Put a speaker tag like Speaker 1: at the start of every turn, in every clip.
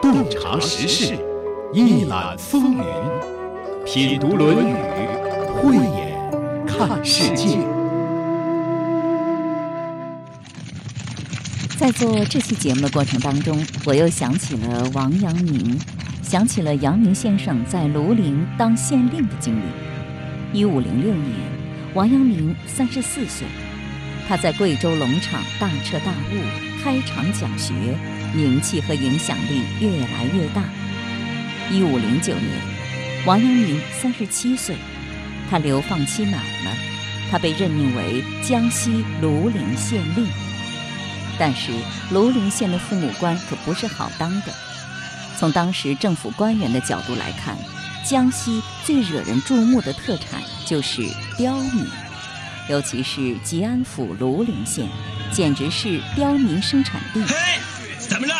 Speaker 1: 洞察时事，一览风云，品读《论语》，慧眼看世界。
Speaker 2: 在做这期节目的过程当中，我又想起了王阳明，想起了阳明先生在庐陵当县令的经历。一五零六年，王阳明三十四岁，他在贵州龙场大彻大悟，开场讲学。名气和影响力越来越大。一五零九年，王阳明三十七岁，他流放期满了，他被任命为江西庐陵县令。但是庐陵县的父母官可不是好当的。从当时政府官员的角度来看，江西最惹人注目的特产就是刁民，尤其是吉安府庐陵县，简直是刁民生产地。
Speaker 3: 怎么着？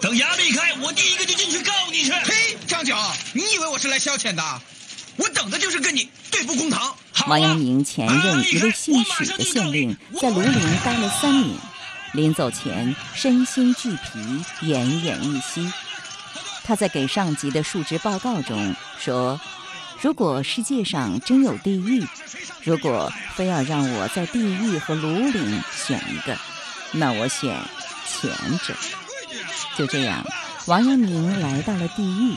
Speaker 3: 等衙门一开，我第一个就进去告你去。
Speaker 4: 嘿，张九，你以为我是来消遣的？我等的就是跟你对簿公堂。
Speaker 2: 王阳明前任一位姓许的县令，在庐陵待了三年，临走前身心俱疲，奄奄一息。他在给上级的述职报告中说：“如果世界上真有地狱，如果非要让我在地狱和庐陵选一个，那我选前者。”就这样，王阳明来到了地狱，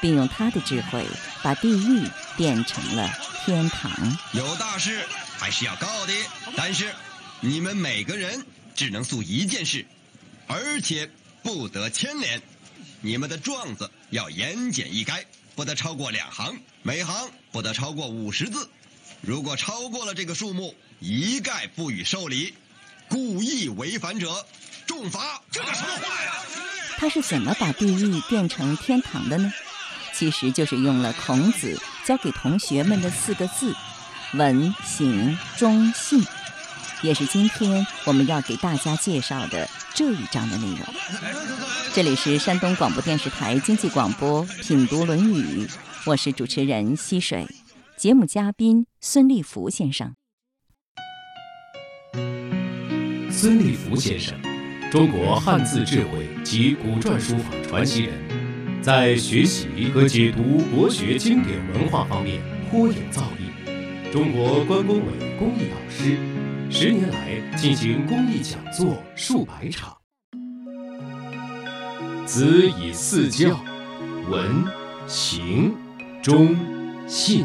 Speaker 2: 并用他的智慧把地狱变成了天堂。
Speaker 4: 有大事还是要告的，但是你们每个人只能诉一件事，而且不得牵连。你们的状子要言简意赅，不得超过两行，每行不得超过五十字。如果超过了这个数目，一概不予受理。故意违反者，重罚。
Speaker 3: 这叫什么话呀？
Speaker 2: 他是怎么把地狱变成天堂的呢？其实就是用了孔子教给同学们的四个字：文、行、忠、信，也是今天我们要给大家介绍的这一章的内容。这里是山东广播电视台经济广播《品读论语》，我是主持人溪水，节目嘉宾孙立福先生。
Speaker 1: 孙立福先生。中国汉字智慧及古篆书法传奇人，在学习和解读国学经典文化方面颇有造诣。中国关工委公益导师，十年来进行公益讲座数百场。子以四教：文、行、忠、信。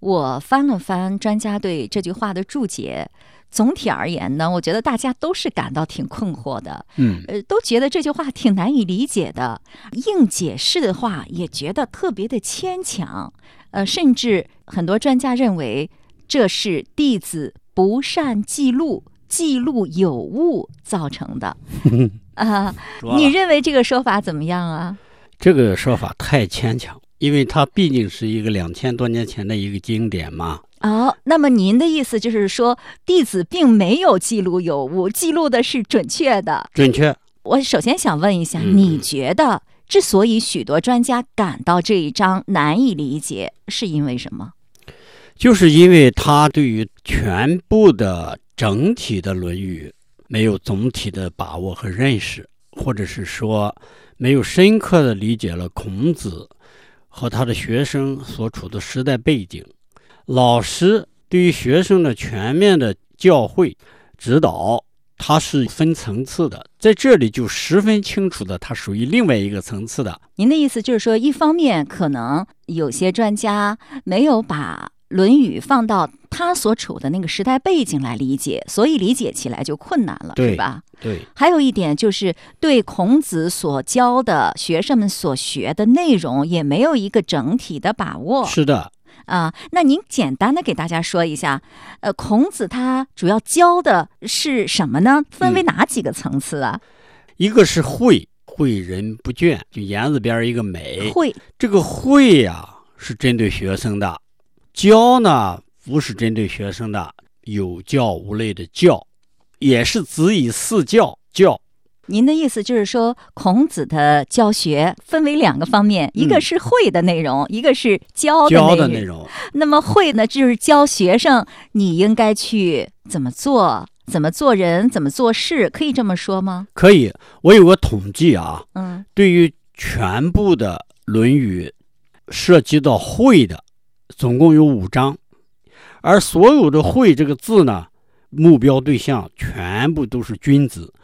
Speaker 2: 我翻了翻专家对这句话的注解。总体而言呢，我觉得大家都是感到挺困惑的，
Speaker 5: 嗯，
Speaker 2: 呃，都觉得这句话挺难以理解的。硬解释的话，也觉得特别的牵强，呃，甚至很多专家认为这是弟子不善记录、记录有误造成的。啊，你认为这个说法怎么样啊？
Speaker 5: 这个说法太牵强，因为它毕竟是一个两千多年前的一个经典嘛。
Speaker 2: 哦，那么您的意思就是说，弟子并没有记录有误，记录的是准确的。
Speaker 5: 准确。
Speaker 2: 我首先想问一下，你觉得之所以许多专家感到这一章难以理解，是因为什么？
Speaker 5: 就是因为他对于全部的整体的《论语》没有总体的把握和认识，或者是说没有深刻的理解了孔子和他的学生所处的时代背景。老师对于学生的全面的教诲指导，它是分层次的，在这里就十分清楚的，它属于另外一个层次的。
Speaker 2: 您的意思就是说，一方面可能有些专家没有把《论语》放到他所处的那个时代背景来理解，所以理解起来就困难了，是吧？
Speaker 5: 对。
Speaker 2: 还有一点就是对孔子所教的学生们所学的内容也没有一个整体的把握。
Speaker 5: 是的。
Speaker 2: 啊，那您简单的给大家说一下，呃，孔子他主要教的是什么呢？分为哪几个层次啊？
Speaker 5: 一个是诲，诲人不倦，就言字边一个美。
Speaker 2: 诲
Speaker 5: 这个诲呀，是针对学生的；教呢，不是针对学生的。有教无类的教，也是子以四教教。
Speaker 2: 您的意思就是说，孔子的教学分为两个方面，一个是会的内容，一个是教
Speaker 5: 的内容。
Speaker 2: 那么会呢，就是教学生你应该去怎么做，怎么做人，怎么做事，可以这么说吗？
Speaker 5: 可以。我有个统计啊，
Speaker 2: 嗯
Speaker 5: 对于全部的《论语》涉及到“会”的，总共有五章，而所有的“会”这个字呢，目标对象全部都是君子。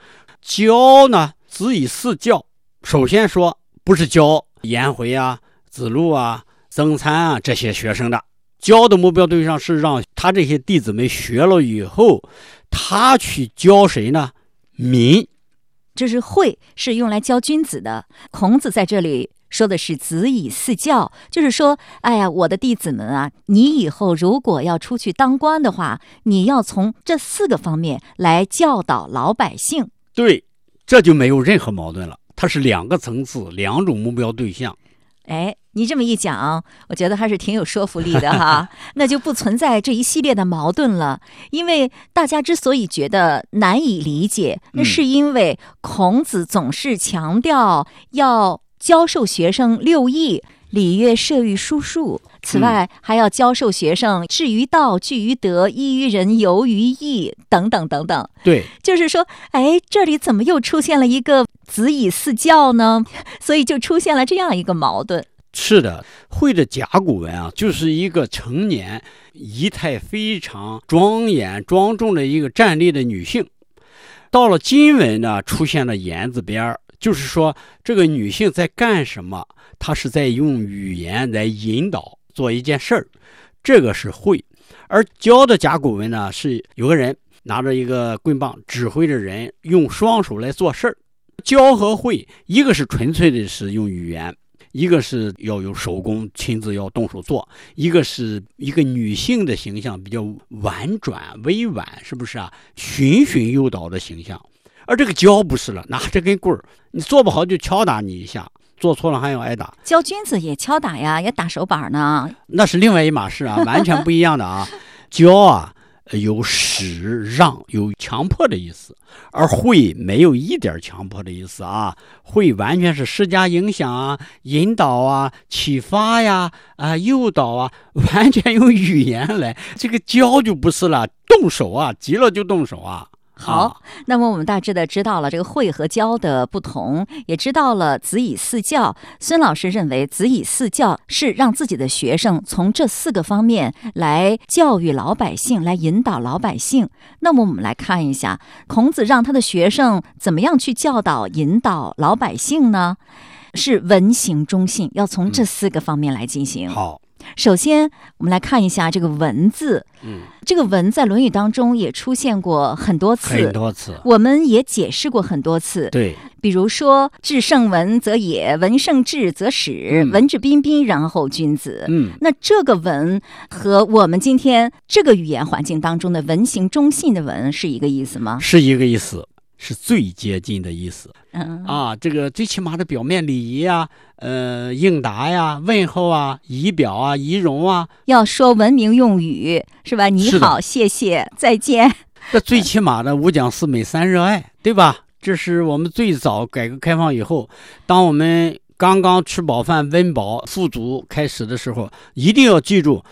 Speaker 5: 教呢，子以四教。首先说，不是教颜回啊、子路啊、曾参啊这些学生的，教的目标对象是让他这些弟子们学了以后，他去教谁呢？民。
Speaker 2: 这是会，是用来教君子的。孔子在这里说的是“子以四教”，就是说，哎呀，我的弟子们啊，你以后如果要出去当官的话，你要从这四个方面来教导老百姓。
Speaker 5: 对，这就没有任何矛盾了。它是两个层次，两种目标对象。
Speaker 2: 哎，你这么一讲，我觉得还是挺有说服力的哈。那就不存在这一系列的矛盾了。因为大家之所以觉得难以理解，那
Speaker 5: 嗯
Speaker 2: 是因为孔子总是强调要教授学生六艺。礼乐射御书数，此外还要教授学生至于道、据于德、依于仁、游于义等等等等。
Speaker 5: 对，
Speaker 2: 就是说，哎，这里怎么又出现了一个子以四教呢？所以就出现了这样一个矛盾。
Speaker 5: 是的，会的甲骨文啊，就是一个成年、仪态非常庄严庄重的一个站立的女性。到了金文呢，出现了言字边儿，就是说这个女性在干什么？她是在用语言来引导做一件事儿，这个是会。而教的甲骨文呢，是有个人拿着一个棍棒，指挥着人用双手来做事儿。教和会，一个是纯粹的是用语言。一个是要有手工，亲自要动手做；一个是一个女性的形象比较婉转、委婉，是不是啊？循循诱导的形象。而这个教不是了，拿着根棍儿，你做不好就敲打你一下，做错了还要挨打，
Speaker 2: 教君子也敲打呀，也打手板呢。
Speaker 5: 那是另外一码事啊，完全不一样的啊。教啊，有使让，有强迫的意思。而会没有一点强迫的意思啊，会完全是施加影响啊、引导啊、启发呀、啊、诱导啊，完全用语言来。这个教就不是了，动手啊，急了就动手啊。
Speaker 2: 好
Speaker 5: 啊，
Speaker 2: 那么我们大致的知道了这个会和教的不同，也知道了子以四教。孙老师认为子以四教是让自己的学生从这四个方面来教育老百姓，来引导老百姓。那么我们来看一下，孔子让他的学生怎么样去教导、引导老百姓呢？是文行忠信，要从这四个方面来进行。
Speaker 5: 好，
Speaker 2: 首先，我们来看一下这个“文”字。
Speaker 5: 嗯，
Speaker 2: 这个“文”在《论语》当中也出现过很多次，
Speaker 5: 很多次，
Speaker 2: 我们也解释过很多次。
Speaker 5: 对，
Speaker 2: 比如说“至圣文则也，文圣至则始，
Speaker 5: 嗯
Speaker 2: 文质彬彬，然后君子”。
Speaker 5: 嗯，
Speaker 2: 那这个“文”和我们今天这个语言环境当中的文行忠信的“文”是一个意思吗？
Speaker 5: 是一个意思，是最接近的意思。
Speaker 2: 嗯
Speaker 5: 啊，这个最起码的表面礼仪啊，呃，应答呀、问候啊、仪表啊、仪容啊，
Speaker 2: 要说文明用语是吧？你好，谢谢，再见。
Speaker 5: 这最起码的五讲四美三热爱，对吧？这是我们最早改革开放以后，当我们刚刚吃饱饭、温饱、富足开始的时候，一定要记住，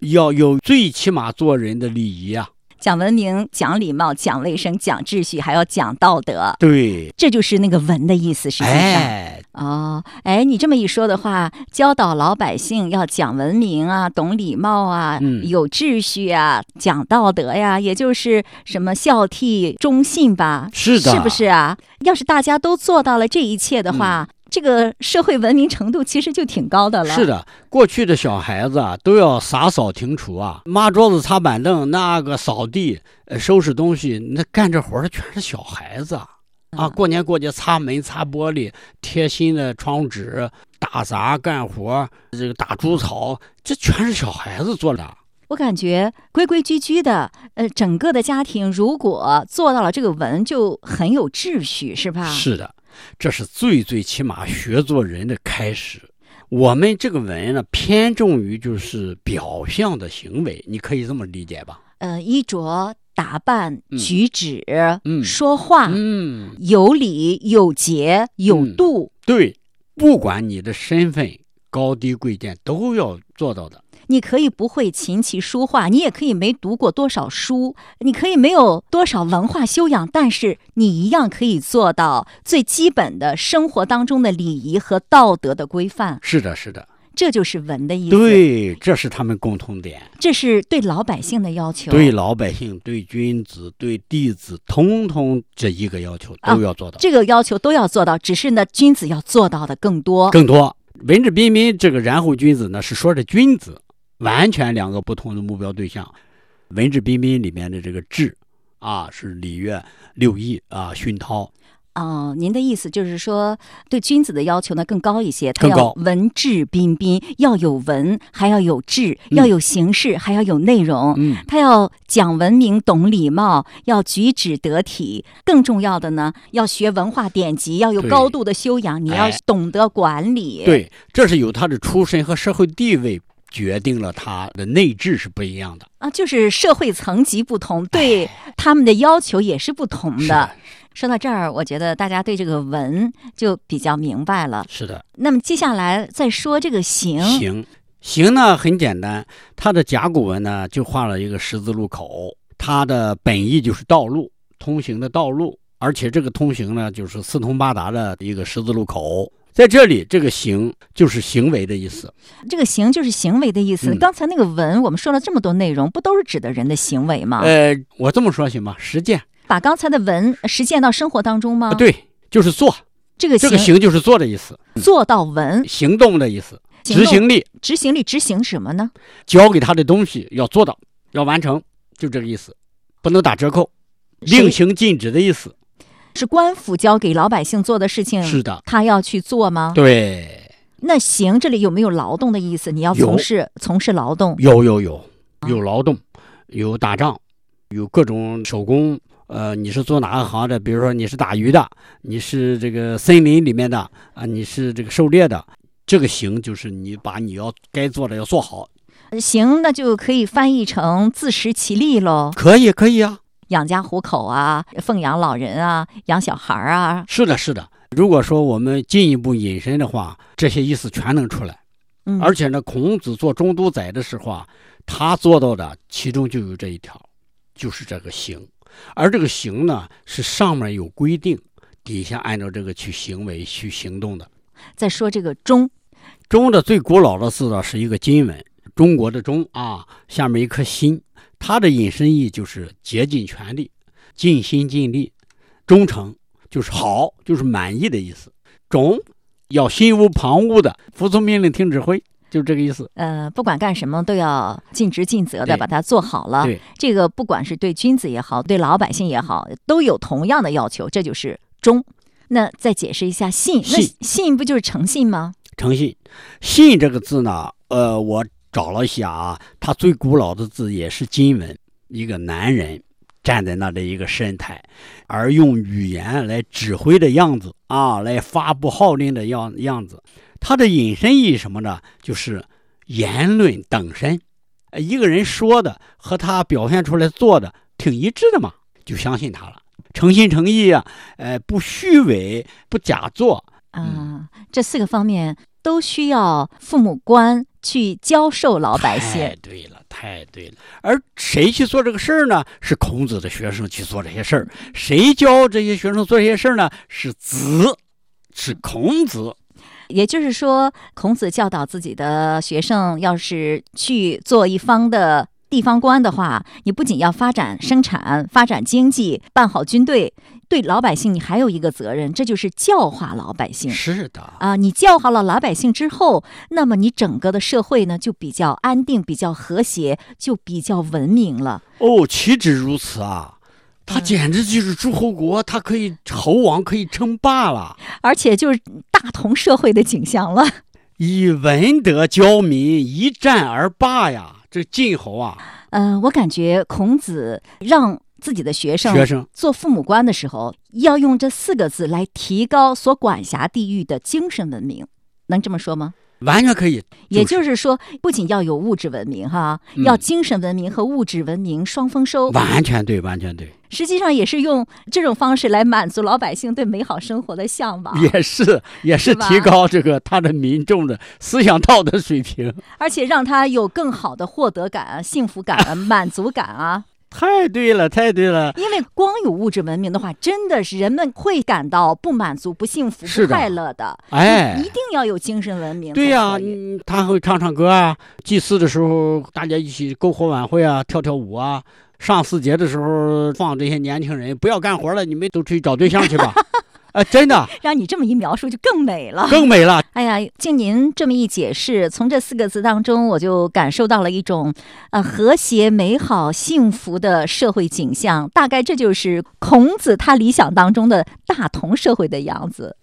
Speaker 5: 要有最起码做人的礼仪啊。
Speaker 2: 讲文明、讲礼貌、讲卫生、讲秩序，还要讲道德，
Speaker 5: 对，
Speaker 2: 这就是那个“文”的意思。实际上，
Speaker 5: 哎，
Speaker 2: 哦，哎，你这么一说的话，教导老百姓要讲文明啊，懂礼貌啊，
Speaker 5: 嗯
Speaker 2: 有秩序啊，讲道德呀，也就是什么孝悌忠信吧？
Speaker 5: 是的，
Speaker 2: 是不？是啊？要是大家都做到了这一切的话，这个社会文明程度其实就挺高的了。
Speaker 5: 是，的，过去的小孩子啊，都要洒扫庭除啊，抹桌子、擦板凳，那个扫地、呃收拾东西，那干这活儿的全是小孩子啊。啊，过年过节擦门、擦玻璃、贴新的窗纸、打杂干活，这个打猪草，这全是小孩子做的。
Speaker 2: 我感觉规规矩矩的，呃，整个的家庭如果做到了这个文，就很有秩序，是吧？
Speaker 5: 是的，这是最最起码学做人的开始。我们这个文呢，偏重于就是表象的行为，你可以这么理解吧？
Speaker 2: 呃，衣着打扮、
Speaker 5: 嗯
Speaker 2: 举止、
Speaker 5: 嗯
Speaker 2: 说话、
Speaker 5: 嗯，
Speaker 2: 有礼、有节、有
Speaker 5: 嗯
Speaker 2: 度。
Speaker 5: 对，不管你的身份高低贵贱，都要做到的。
Speaker 2: 你可以不会琴棋书画，你也可以没读过多少书，你可以没有多少文化修养，但是你一样可以做到最基本的生活当中的礼仪和道德的规范。
Speaker 5: 是的，是的，
Speaker 2: 这就是文的意思。，
Speaker 5: 对，这是他们共同点。
Speaker 2: 这是对老百姓的要求。
Speaker 5: 对老百姓、对君子、对弟子，通通这一个要求
Speaker 2: 啊
Speaker 5: 都要做到，
Speaker 2: 这个要求都要做到，只是呢，君子要做到的更多。
Speaker 5: 更多。文质彬彬这个然后君子呢，是说的君子，完全两个不同的目标对象。文质彬彬里面的这个质啊，是礼乐六艺啊，熏陶。
Speaker 2: 哦，您的意思就是说，对君子的要求呢更高一些，他要文质彬彬，要有文，还要有质，
Speaker 5: 嗯
Speaker 2: 要有形式，还要有内容。
Speaker 5: 嗯，
Speaker 2: 他要讲文明、懂礼貌，要举止得体。更重要的呢，要学文化典籍，要有高度的修养，你要
Speaker 5: 哎
Speaker 2: 懂得管理。，
Speaker 5: 对，这是有他的出身和社会地位决定了它的内质是不一样的。
Speaker 2: 啊，就是社会层级不同，对他们的要求也是不同的。说到这儿，我觉得大家对这个文就比较明白了。
Speaker 5: 是的，
Speaker 2: 那么接下来再说这个行，
Speaker 5: 行行呢很简单，它的甲骨文呢就画了一个十字路口，它的本意就是道路，通行的道路，而且这个通行呢就是四通八达的一个十字路口。在这里，这个行就是行为的意思。
Speaker 2: 这个行就是行为的意思。
Speaker 5: 嗯
Speaker 2: 刚才那个文，我们说了这么多内容，不都是指的人的行为吗？
Speaker 5: 呃，我这么说行吗？实践
Speaker 2: 把刚才的文实践到生活当中吗？
Speaker 5: 啊，，对，就是做。
Speaker 2: 这个行
Speaker 5: 这个行就是做的意思，
Speaker 2: 做到文，
Speaker 5: 行动的意思，执行力，
Speaker 2: 执行力执行什么呢？
Speaker 5: 交给他的东西要做到，要完成，就这个意思，不能打折扣，令行禁止的意思。
Speaker 2: 是官府交给老百姓做的事情，
Speaker 5: 是的，
Speaker 2: 他要去做吗？
Speaker 5: 对，
Speaker 2: 那行这里有没有劳动的意思？你要从事从事劳动，
Speaker 5: 有有有有劳动，有打仗，有各种手工。呃，你是做哪个行的？比如说你是打鱼的，你是这个森林里面的啊，你是这个狩猎的。这个行就是你把你要该做的要做好，
Speaker 2: 行那就可以翻译成自食其力喽，
Speaker 5: 可以可以啊。
Speaker 2: 养家糊口啊，奉养老人啊，养小孩儿啊，
Speaker 5: 是的，是的。如果说我们进一步引申的话，这些意思全能出来。
Speaker 2: 嗯，
Speaker 5: 而且呢，孔子做中都宰的时候啊，他做到的其中就有这一条，就是这个行。而这个行呢，是上面有规定，底下按照这个去行为去行动的。
Speaker 2: 再说这个忠，
Speaker 5: 中的最古老的字呢，是一个金文，中国的中啊，下面一颗心，它的引申义就是竭尽全力、尽心尽力、忠诚，就是好，就是满意的意思。忠要心无旁骛的服从命令、听指挥，就这个意思。
Speaker 2: 呃，不管干什么都要尽职尽责的把它做好了。
Speaker 5: 对，
Speaker 2: 这个不管是对君子也好，对老百姓也好，都有同样的要求，这就是忠。那再解释一下信，那
Speaker 5: 信
Speaker 2: 信不就是诚信吗？
Speaker 5: 诚信，信这个字呢，呃，我找了一下啊，他最古老的字也是金文，一个男人站在那的一个神态，而用语言来指挥的样子啊，来发布号令的样样子。他的引申义什么呢？就是言论等身，呃一个人说的和他表现出来做的挺一致的嘛，就相信他了。诚心诚意啊，呃，不虚伪，不假作，
Speaker 2: 啊，这四个方面都需要父母官去教授老百姓太。
Speaker 5: 对了，太对了。而谁去做这个事儿呢？是孔子的学生去做这些事儿。谁教这些学生做这些事儿呢？是子，是孔子。
Speaker 2: 也就是说，孔子教导自己的学生，要是去做一方的地方官的话，你不仅要发展生产、发展经济、办好军队，对老百姓你还有一个责任，这就是教化老百姓。
Speaker 5: 是的，
Speaker 2: 啊，你教化了老百姓之后，那么你整个的社会呢就比较安定、比较和谐，就比较文明了。
Speaker 5: 哦，岂止如此啊！他
Speaker 2: 嗯
Speaker 5: 简直就是诸侯国，他可以侯王可以称霸了，
Speaker 2: 而且就是大同社会的景象了。
Speaker 5: 以文德教民，一战而霸呀！这晋侯啊，
Speaker 2: 嗯、我感觉孔子让自己的学生
Speaker 5: 学生
Speaker 2: 做父母官的时候，要用这四个字来提高所管辖地域的精神文明，能这么说吗？
Speaker 5: 完全可以。
Speaker 2: 也就是说，不仅要有物质文明哈，
Speaker 5: 嗯
Speaker 2: 要精神文明和物质文明双丰收。
Speaker 5: 完全对，完全对，
Speaker 2: 实际上也是用这种方式来满足老百姓对美好生活的向往，
Speaker 5: 也是也是提高这个他的民众的思想道德水平。
Speaker 2: 而且让他有更好的获得感啊、幸福感啊、满足感啊。
Speaker 5: 太对了，太对了。
Speaker 2: 因为光有物质文明的话，真的是人们会感到不满足、不幸福、不快乐的。
Speaker 5: 哎
Speaker 2: 一定要有精神文明。
Speaker 5: 对呀、
Speaker 2: 啊、
Speaker 5: 嗯他会唱唱歌啊，祭祀的时候大家一起篝火晚会啊，跳跳舞啊。上巳节的时候放这些年轻人不要干活了，你们都出去找对象去吧。哎，真的
Speaker 2: 让你这么一描述，就更美了。
Speaker 5: 更美了。
Speaker 2: 哎呀，经您这么一解释，从这四个字当中，我就感受到了一种呃和谐、美好、幸福的社会景象。大概这就是孔子他理想当中的大同社会的样子。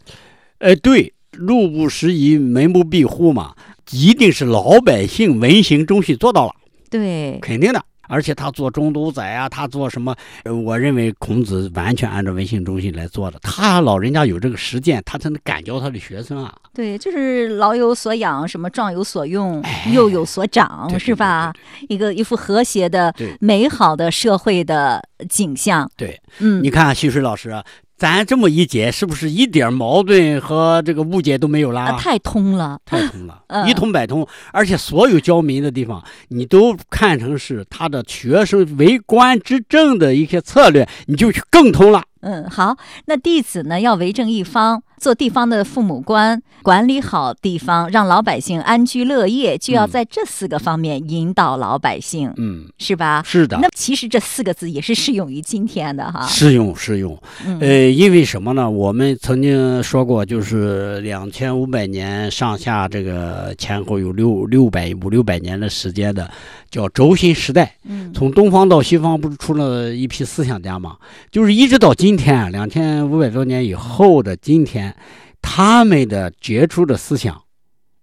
Speaker 5: 呃，对，路不拾遗，门不闭户嘛，一定是老百姓文行中心做到了，
Speaker 2: 对，
Speaker 5: 肯定的。而且他做中都宰啊，他做什么？呃我认为孔子完全按照文性中心来做的。他老人家有这个实践，他才能感教他的学生啊。
Speaker 2: 对，就是老有所养，什么壮有所用，
Speaker 5: 哎
Speaker 2: 幼有所长，
Speaker 5: 对对
Speaker 2: 是吧？一个一幅和谐的、美好的社会的景象。
Speaker 5: 对，
Speaker 2: 嗯
Speaker 5: 你，看徐水老师啊，咱这么一解，是不是一点矛盾和这个误解都没有啦？
Speaker 2: 啊，太通了。
Speaker 5: 太通了，
Speaker 2: 嗯
Speaker 5: 一通百通，而且所有教民的地方，你都看成是他的学生为官之政的一些策略，你就去更通了。
Speaker 2: 嗯，好，那弟子呢要为政一方，做地方的父母官，管理好地方，让老百姓安居乐业，就要
Speaker 5: 嗯
Speaker 2: 在这四个方面引导老百姓，
Speaker 5: 嗯，
Speaker 2: 是吧？
Speaker 5: 是的，
Speaker 2: 那其实这四个字也是适用于今天的哈。
Speaker 5: 适用适用。
Speaker 2: 嗯
Speaker 5: 呃，因为什么呢？我们曾经说过，就是两千五百年上下，这个前后有六六百五六百年的时间的，叫轴心时代。
Speaker 2: 嗯
Speaker 5: 从东方到西方，不是出了一批思想家吗？就是一直到今天，两千五百多年以后的今天，他们的杰出的思想，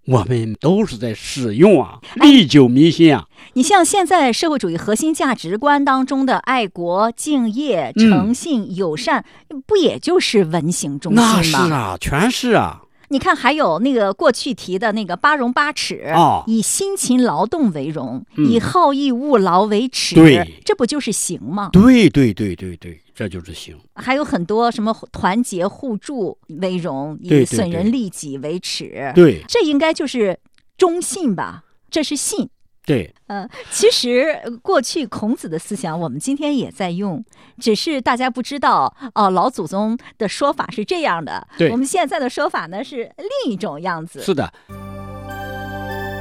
Speaker 5: 我们都是在使用啊，历久弥新啊。
Speaker 2: 你像现在社会主义核心价值观当中的爱国、敬业、
Speaker 5: 嗯
Speaker 2: 诚信、友善，不也就是文行中
Speaker 5: 那
Speaker 2: 心吗？
Speaker 5: 是啊，全是啊。
Speaker 2: 你看，还有那个过去提的那个八荣八耻，
Speaker 5: 哦
Speaker 2: 以辛勤劳动为荣，
Speaker 5: 嗯
Speaker 2: 以好逸恶劳为耻，
Speaker 5: 对
Speaker 2: 这不就是行吗？
Speaker 5: 对对对对对，这就是行。
Speaker 2: 还有很多什么团结互助为荣，以损人利己为耻，
Speaker 5: 对
Speaker 2: 这应该就是忠信吧？这是信。
Speaker 5: 对，
Speaker 2: 呃，其实呃过去孔子的思想，我们今天也在用，只是大家不知道哦。老祖宗的说法是这样的，
Speaker 5: 对
Speaker 2: 我们现在的说法呢是另一种样子。
Speaker 5: 是的。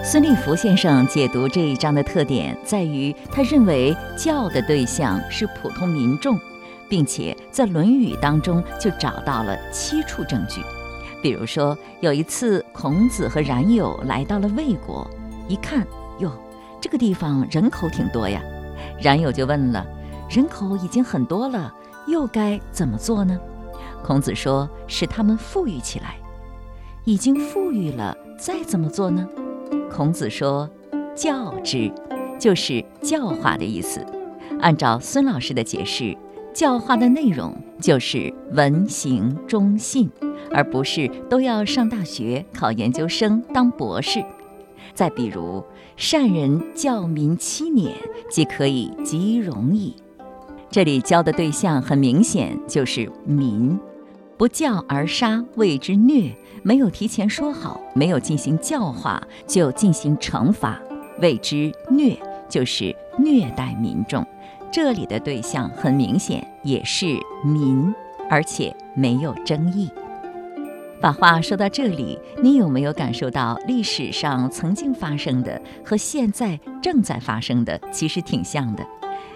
Speaker 2: 孙立福先生解读这一章的特点在于，他认为教的对象是普通民众，并且在《论语》当中就找到了七处证据。比如说，有一次孔子和冉有来到了魏国，一看，哟，这个地方人口挺多呀。冉有就问了：人口已经很多了，又该怎么做呢？孔子说：使他们富裕起来。已经富裕了，再怎么做呢？孔子说：“教之，就是教化的意思。按照孙老师的解释，教化的内容就是文行忠信，而不是都要上大学、考研究生、当博士。再比如，善人教民七年，即可以极容矣。这里教的对象很明显就是民，不教而杀谓之虐。”没有提前说好，没有进行教化，就进行惩罚，谓之虐，就是虐待民众。这里的对象很明显也是民，而且没有争议。把话说到这里，你有没有感受到历史上曾经发生的和现在正在发生的其实挺像的？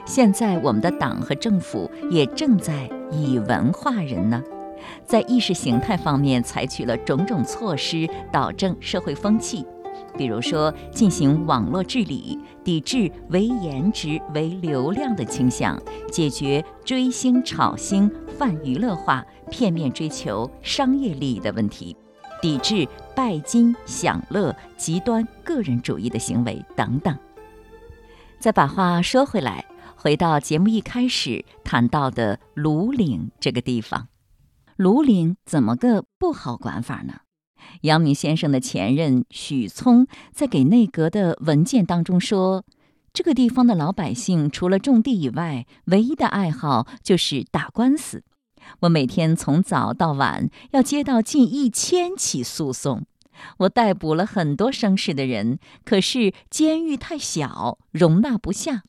Speaker 2: 现在我们的党和政府也正在以文化人呢。在意识形态方面采取了种种措施，导正社会风气，比如说进行网络治理，抵制为颜值、为流量的倾向，解决追星、炒星、泛娱乐化、片面追求商业利益的问题，抵制拜金、享乐、极端个人主义的行为等等。再把话说回来，回到节目一开始谈到的庐陵这个地方。庐陵怎么个不好管法呢？阳明先生的前任许聪在给内阁的文件当中说，这个地方的老百姓除了种地以外，唯一的爱好就是打官司。我每天从早到晚要接到近一千起诉讼，我逮捕了很多生事的人，可是监狱太小，容纳不下。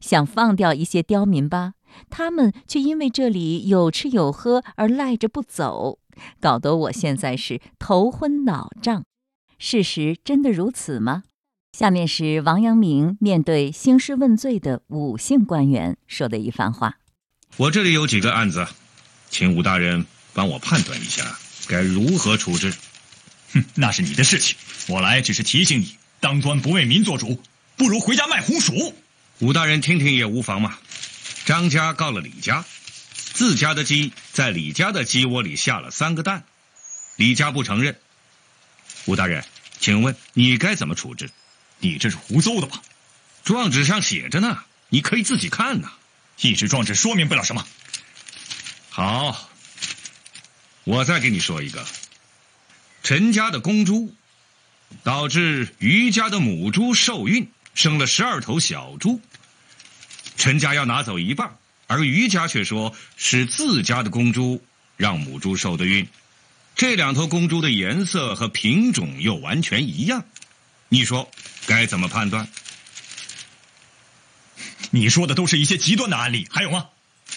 Speaker 2: 想放掉一些刁民吧，他们却因为这里有吃有喝而赖着不走，搞得我现在是头昏脑胀。事实真的如此吗？下面是王阳明面对兴师问罪的武姓官员说的一番话：
Speaker 6: 我这里有几个案子，请武大人帮我判断一下，该如何处置。
Speaker 3: 哼，那是你的事情，我来只是提醒你，当官不为民做主，不如回家卖红薯。
Speaker 6: 武大人听听也无妨嘛。张家告了李家，自家的鸡在李家的鸡窝里下了三个蛋，李家不承认。吴大人，请问你该怎么处置？
Speaker 3: 你这是胡诌的吧？
Speaker 6: 状纸上写着呢，你可以自己看呐。
Speaker 3: 一纸状纸说明不了什么。
Speaker 6: 好，我再给你说一个。陈家的公猪，导致于家的母猪受孕。生了十二头小猪，陈家要拿走一半，而余家却说是自家的公猪让母猪受的孕。这两头公猪的颜色和品种又完全一样，你说该怎么判断？
Speaker 3: 你说的都是一些极端的案例，还有吗？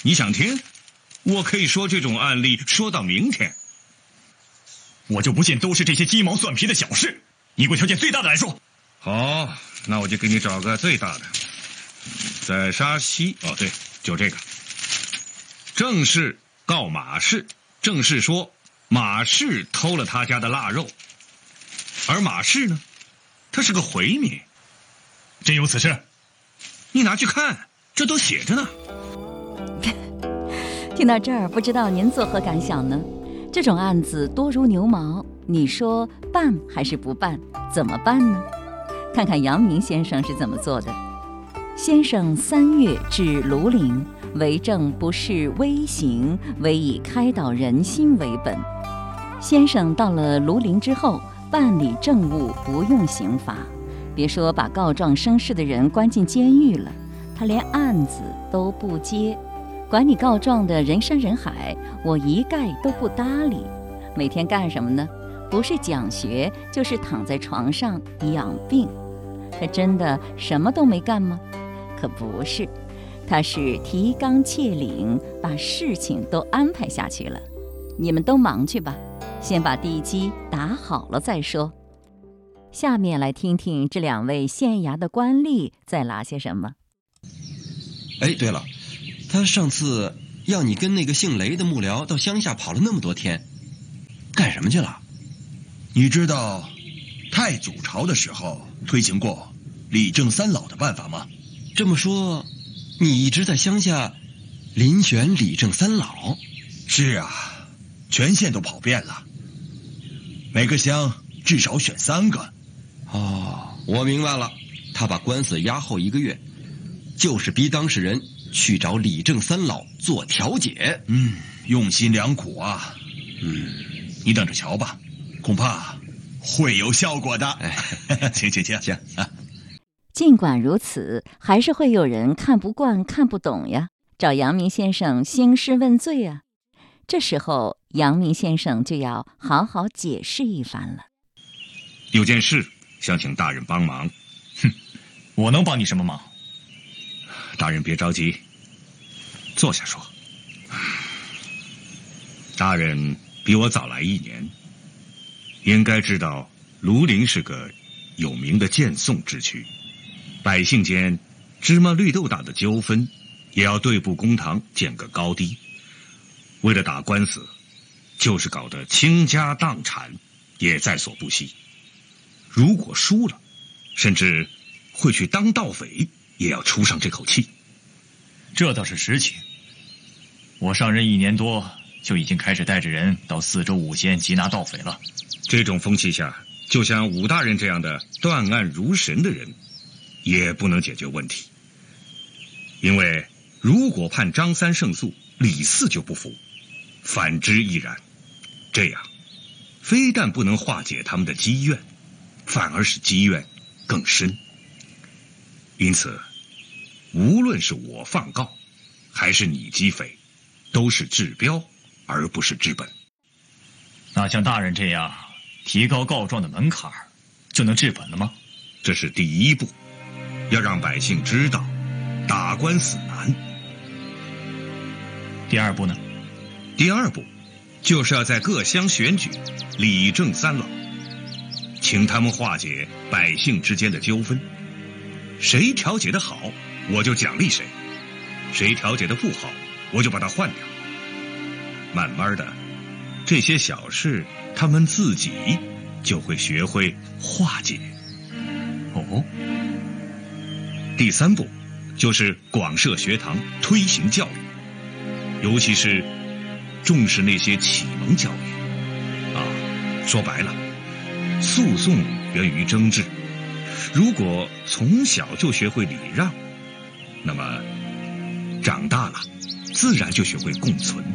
Speaker 6: 你想听？我可以说这种案例说到明天。
Speaker 3: 我就不信都是这些鸡毛蒜皮的小事。你给我挑件最大的来说。
Speaker 6: 好，那我就给你找个最大的，在沙溪哦，对，就这个。郑氏告马氏，郑氏说马氏偷了他家的腊肉，而马氏呢，他是个回民，
Speaker 3: 真有此事？
Speaker 6: 你拿去看，这都写着呢。
Speaker 2: 听到这儿，不知道您作何感想呢？这种案子多如牛毛，你说办还是不办？怎么办呢？看看阳明先生是怎么做的。先生三月至庐陵，为政不是微行，唯以开导人心为本。先生到了庐陵之后，办理政务不用刑罚，别说把告状生事的人关进监狱了，他连案子都不接，管你告状的人山人海，我一概都不搭理。每天干什么呢？不是讲学，就是躺在床上养病。他真的什么都没干吗？可不是，他是提纲挈领，把事情都安排下去了。你们都忙去吧，先把地基打好了再说。下面来听听这两位县衙的官吏在拉些什么。
Speaker 4: 哎，对了，他上次要你跟那个姓雷的幕僚到乡下跑了那么多天，干什么去了？
Speaker 7: 你知道？太祖朝的时候推行过理政三老的办法吗？
Speaker 4: 这么说，你一直在乡下遴选李正三老？
Speaker 7: 是啊，全县都跑遍了，每个乡至少选三个。
Speaker 4: 哦，我明白了，他把官司押后一个月，就是逼当事人去找李正三老做调解。
Speaker 7: 嗯，用心良苦啊。嗯，你等着瞧吧，恐怕。会有效果的，请请请
Speaker 4: 请。
Speaker 2: 尽管如此，还是会有人看不惯、看不懂呀，找阳明先生兴师问罪啊。这时候，阳明先生就要好好解释一番了。
Speaker 6: 有件事想请大人帮忙。
Speaker 3: 哼，我能帮你什么忙？
Speaker 6: 大人别着急，坐下说。大人比我早来一年。应该知道，庐陵是个有名的建宋之区，百姓间芝麻绿豆大的纠纷，也要对簿公堂，见个高低。为了打官司，就是搞得倾家荡产，也在所不惜。如果输了，甚至会去当盗匪，也要出上这口气。
Speaker 3: 这倒是实情。我上任一年多，就已经开始带着人到四周五县缉拿盗匪了。
Speaker 6: 这种风气下，就像武大人这样的断案如神的人，也不能解决问题。因为如果判张三胜诉，李四就不服；反之亦然。这样，非但不能化解他们的积怨，反而使积怨更深。因此，无论是我放告，还是你击匪，都是治标，而不是治本。
Speaker 3: 那像大人这样提高告状的门槛就能治本了吗？
Speaker 6: 这是第一步，要让百姓知道打官司难。
Speaker 3: 第二步呢？
Speaker 6: 第二步，就是要在各乡选举理政三老，请他们化解百姓之间的纠纷。谁调解的好，我就奖励谁；谁调解的不好，我就把他换掉。慢慢的，这些小事他们自己就会学会化解。
Speaker 3: 哦，
Speaker 6: 第三步就是广设学堂，推行教育，尤其是重视那些启蒙教育。啊，说白了，诉讼源于争执。如果从小就学会礼让，那么长大了自然就学会共存。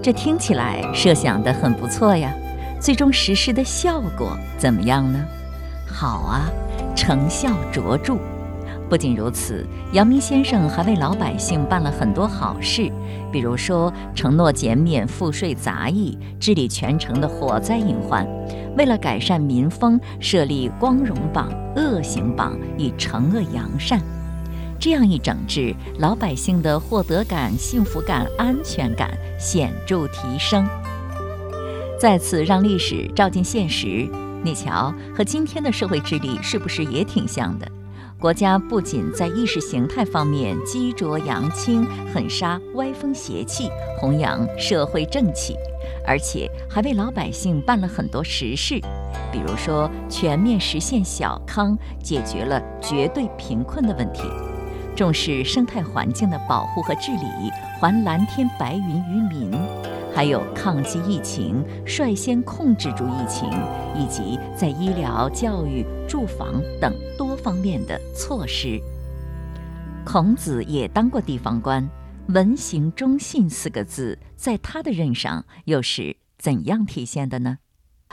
Speaker 2: 这听起来设想的很不错呀，最终实施的效果怎么样呢？好啊，成效卓著。不仅如此，阳明先生还为老百姓办了很多好事，比如说承诺减免赋税杂役，治理全城的火灾隐患；为了改善民风，设立光荣榜、恶行榜，以惩恶扬善。这样一整治，老百姓的获得感、幸福感、安全感显著提升。再次让历史照进现实，你瞧，和今天的社会治理是不是也挺像的？国家不仅在意识形态方面激浊扬清，狠杀歪风邪气，弘扬社会正气，而且还为老百姓办了很多实事，比如说全面实现小康，解决了绝对贫困的问题；重视生态环境的保护和治理，还蓝天白云于民。还有抗击疫情、率先控制住疫情，以及在医疗、教育、住房等多方面的措施。孔子也当过地方官，“文行忠信”四个字在他的任上又是怎样体现的呢？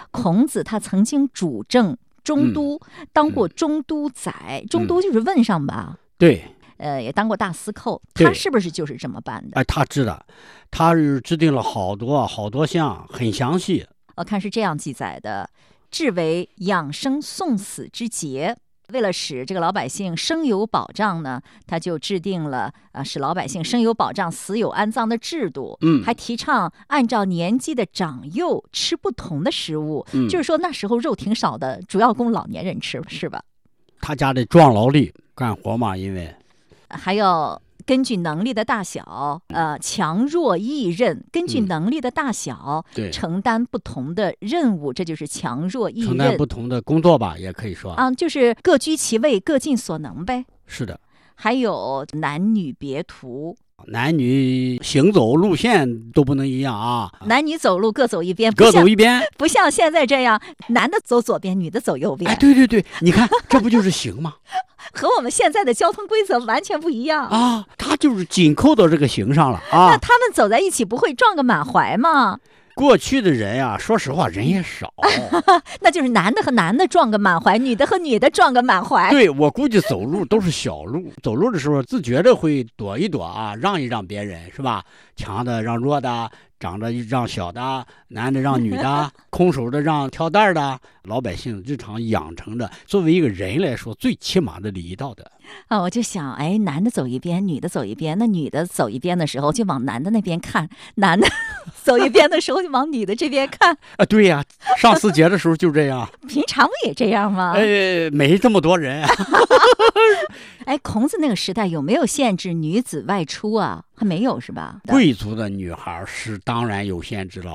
Speaker 2: 孔子他曾经主政中都，当过中都宰，中都就是问上吧？
Speaker 5: 对。
Speaker 2: 呃，也当过大司寇，他是不是就是这么办的？
Speaker 5: 哎，他知道，他是制定了好多好多项，很详细。
Speaker 2: 我看是这样记载的：至为养生送死之节，为了使这个老百姓生有保障呢，他就制定了啊，使老百姓生有保障、死有安葬的制度。
Speaker 5: 嗯，
Speaker 2: 还提倡按照年纪的长幼吃不同的食物。
Speaker 5: 嗯，
Speaker 2: 就是说那时候肉挺少的，主要供老年人吃，是吧？
Speaker 5: 他家的壮劳力干活嘛，因为。
Speaker 2: 还要根据能力的大小，呃，强弱异任，根据能力的大小，
Speaker 5: 对，
Speaker 2: 承担不同的任务，这就是强弱异任。
Speaker 5: 承担不同的工作吧，也可以说
Speaker 2: 啊，就是各居其位，各尽所能呗。
Speaker 5: 是的。
Speaker 2: 还有男女别途。
Speaker 5: 男女行走路线都不能一样啊！
Speaker 2: 男女走路各走一边，
Speaker 5: 各走一边，
Speaker 2: 不像现在这样，男的走左边，女的走右边。
Speaker 5: 哎，对对对，你看这不就是行吗？
Speaker 2: 和我们现在的交通规则完全不一样
Speaker 5: 啊！他就是紧扣到这个行上了啊！
Speaker 2: 那他们走在一起不会撞个满怀吗？
Speaker 5: 过去的人呀，说实话人也少，
Speaker 2: 那就是男的和男的撞个满怀，女的和女的撞个满怀。
Speaker 5: 对我估计走路都是小路，走路的时候自觉的会躲一躲啊，让一让别人是吧？强的让弱的。长得让小的，男的让女的，空手的让挑担的，老百姓日常养成的，作为一个人来说，最起码的礼仪道德。
Speaker 2: 啊，我就想，哎，男的走一边，女的走一边，那女的走一边的时候就往男的那边看，男的 走一边的时候就往女的这边看。
Speaker 5: 啊，对呀，上四节的时候就这样。
Speaker 2: 平常不也这样吗？
Speaker 5: 呃，没这么多人。
Speaker 2: 哎，孔子那个时代有没有限制女子外出啊？还没有是吧？
Speaker 5: 贵族的女孩是当然有限制了。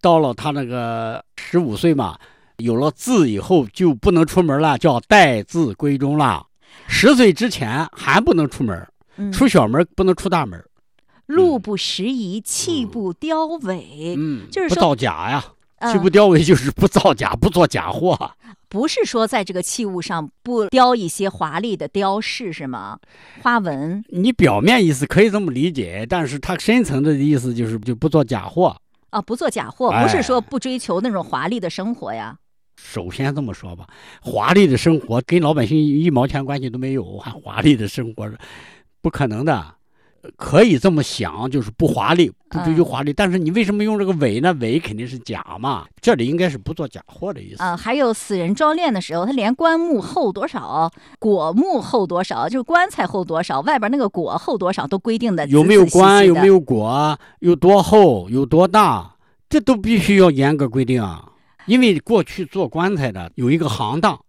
Speaker 5: 到了他那个十五岁嘛，有了字以后就不能出门了，叫待字闺中了。十岁之前还不能出门，出小门不能出大门。
Speaker 2: 路不拾遗，器不雕伪。
Speaker 5: 嗯，
Speaker 2: 就是
Speaker 5: 不造假呀。器不雕伪就是不造假，不做假货。
Speaker 2: 不是说在这个器物上不雕一些华丽的雕饰是吗？花纹？
Speaker 5: 你表面意思可以这么理解，但是它深层的意思就是就不做假货。
Speaker 2: 啊，不做假货，
Speaker 5: 哎
Speaker 2: 不是说不追求那种华丽的生活呀。
Speaker 5: 首先这么说吧，华丽的生活跟老百姓一毛钱关系都没有，还华丽的生活，不可能的。可以这么想，就是不华丽，不追求华丽。但是你为什么用这个伪呢？伪肯定是假嘛。这里应该是不做假货的意思。
Speaker 2: 啊，还有死人装殓的时候，他连棺木厚多少、果木厚多少，就是棺材厚多少，外边那个果厚多少都规定的。
Speaker 5: 有没有棺？有没
Speaker 2: 有？
Speaker 5: 有果？有多厚？有多大？这都必须要严格规定啊。因为过去做棺材的有一个行当，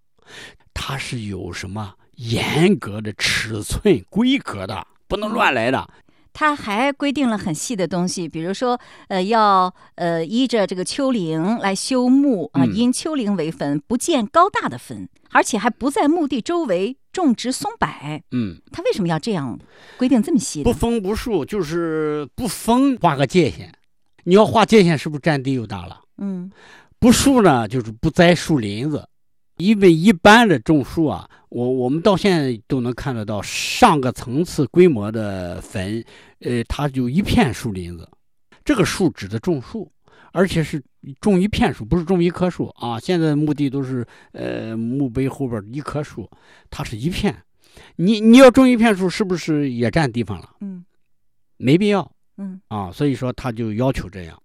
Speaker 5: 它是有什么严格的尺寸规格的，不能乱来的。
Speaker 2: 他还规定了很细的东西，比如说，呃，要呃依着这个丘陵来修墓啊，
Speaker 5: 嗯
Speaker 2: 因丘陵为坟，不建高大的坟，而且还不在墓地周围种植松柏。
Speaker 5: 嗯，
Speaker 2: 他为什么要这样规定这么细
Speaker 5: 不？封不树，就是不封画个界限。你要画界限，是不是占地又大了？
Speaker 2: 嗯
Speaker 5: 不树呢，就是不栽树林子。因为一般的种树啊，我我们到现在都能看得到上个层次规模的坟，呃，它就一片树林子。这个树指的种树，而且是种一片树，不是种一棵树啊。现在墓地都是呃墓碑后边一棵树，它是一片。你你要种一片树，是不是也占地方了？
Speaker 2: 嗯
Speaker 5: 没必要。
Speaker 2: 嗯
Speaker 5: 啊，所以说他就要求这样。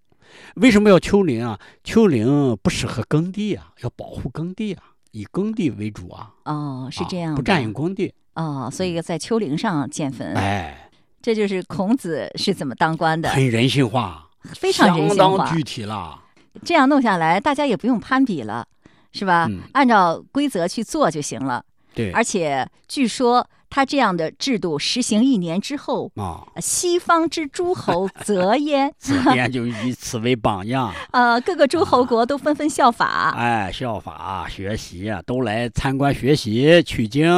Speaker 5: 为什么要丘陵啊？丘陵不适合耕地啊，要保护耕地啊，以耕地为主啊。
Speaker 2: 哦，是
Speaker 5: 啊
Speaker 2: 这样的、
Speaker 5: 不占用耕地。
Speaker 2: 哦，所以在丘陵上建坟，
Speaker 5: 哎，
Speaker 2: 这就是孔子是怎么当官的，
Speaker 5: 很人性化，
Speaker 2: 非常人性化
Speaker 5: 相当。具体了。
Speaker 2: 这样弄下来，大家也不用攀比了，是吧？
Speaker 5: 嗯
Speaker 2: 按照规则去做就行了。
Speaker 5: 对
Speaker 2: 而且据说他这样的制度实行一年之后，
Speaker 5: 啊，
Speaker 2: 西方之诸侯则焉，
Speaker 5: 此边就以此为榜样，
Speaker 2: 呃，各个诸侯国都纷纷效法。
Speaker 5: 哎，效法学习啊，都来参观学习取经。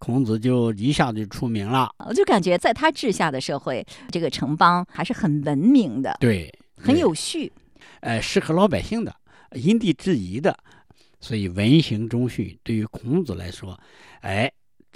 Speaker 5: 孔子就一下子就出名了。
Speaker 2: 我就感觉在他治下的社会，这个城邦还是很文明的，
Speaker 5: 对，
Speaker 2: 很有序。
Speaker 5: 呃，适合老百姓的，因地制宜的，所以文行中训对于孔子来说，哎，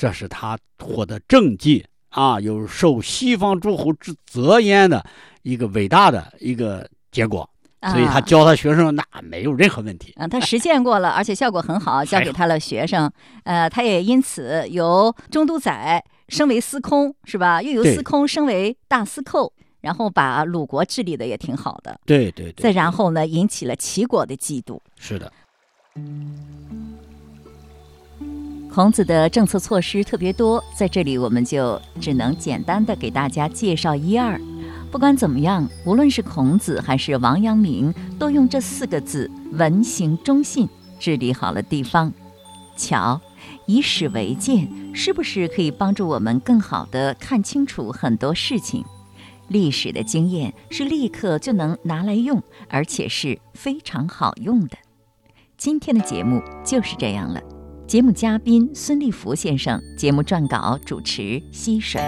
Speaker 5: 这是他获得政绩啊，有受西方诸侯之责焉的一个伟大的一个结果。所以他
Speaker 2: 啊
Speaker 5: 教他学生那没有任何问题。
Speaker 2: 嗯，他实践过了，而且效果很好，教给他的学生。呃，他也因此由中都宰升为司空，是吧？又由司空升为大司寇，然后把鲁国治理的也挺好的。
Speaker 5: 对对对，
Speaker 2: 再然后呢，引起了齐国的嫉妒。
Speaker 5: 是的，
Speaker 2: 孔子的政策措施特别多，在这里我们就只能简单的给大家介绍一二。不管怎么样，无论是孔子还是王阳明，都用这四个字“文行忠信”治理好了地方。瞧，以史为鉴，是不是可以帮助我们更好的看清楚很多事情？历史的经验是立刻就能拿来用，而且是非常好用的。今天的节目就是这样了。节目嘉宾孙立福先生节目撰稿主持溪水。